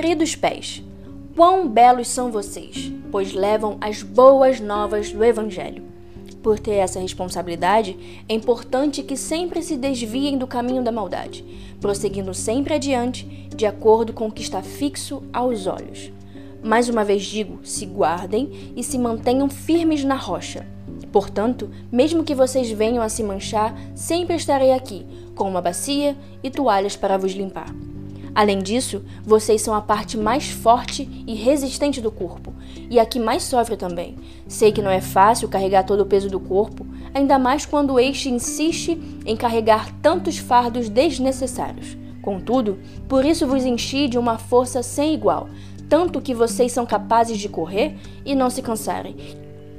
Queridos pés, quão belos são vocês, pois levam as boas novas do Evangelho. Por ter essa responsabilidade, é importante que sempre se desviem do caminho da maldade, prosseguindo sempre adiante, de acordo com o que está fixo aos olhos. Mais uma vez digo: se guardem e se mantenham firmes na rocha. Portanto, mesmo que vocês venham a se manchar, sempre estarei aqui, com uma bacia e toalhas para vos limpar. Além disso, vocês são a parte mais forte e resistente do corpo, e a que mais sofre também. Sei que não é fácil carregar todo o peso do corpo, ainda mais quando este insiste em carregar tantos fardos desnecessários. Contudo, por isso vos enchi de uma força sem igual, tanto que vocês são capazes de correr e não se cansarem,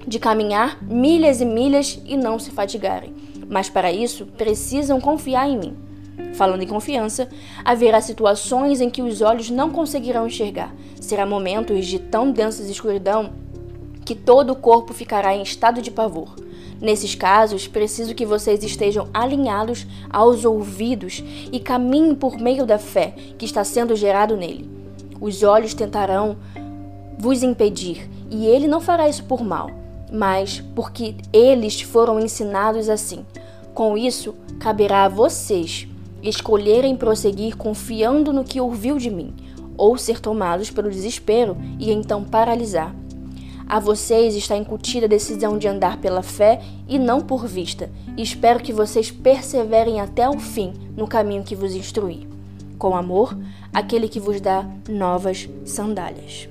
de caminhar milhas e milhas e não se fatigarem. Mas para isso, precisam confiar em mim. Falando em confiança, haverá situações em que os olhos não conseguirão enxergar. Será momentos de tão densa escuridão que todo o corpo ficará em estado de pavor. Nesses casos, preciso que vocês estejam alinhados aos ouvidos e caminhem por meio da fé que está sendo gerado nele. Os olhos tentarão vos impedir, e ele não fará isso por mal, mas porque eles foram ensinados assim. Com isso, caberá a vocês escolherem prosseguir confiando no que ouviu de mim, ou ser tomados pelo desespero e então paralisar. A vocês está incutida a decisão de andar pela fé e não por vista, e espero que vocês perseverem até o fim no caminho que vos instruí. Com amor, aquele que vos dá novas sandálias.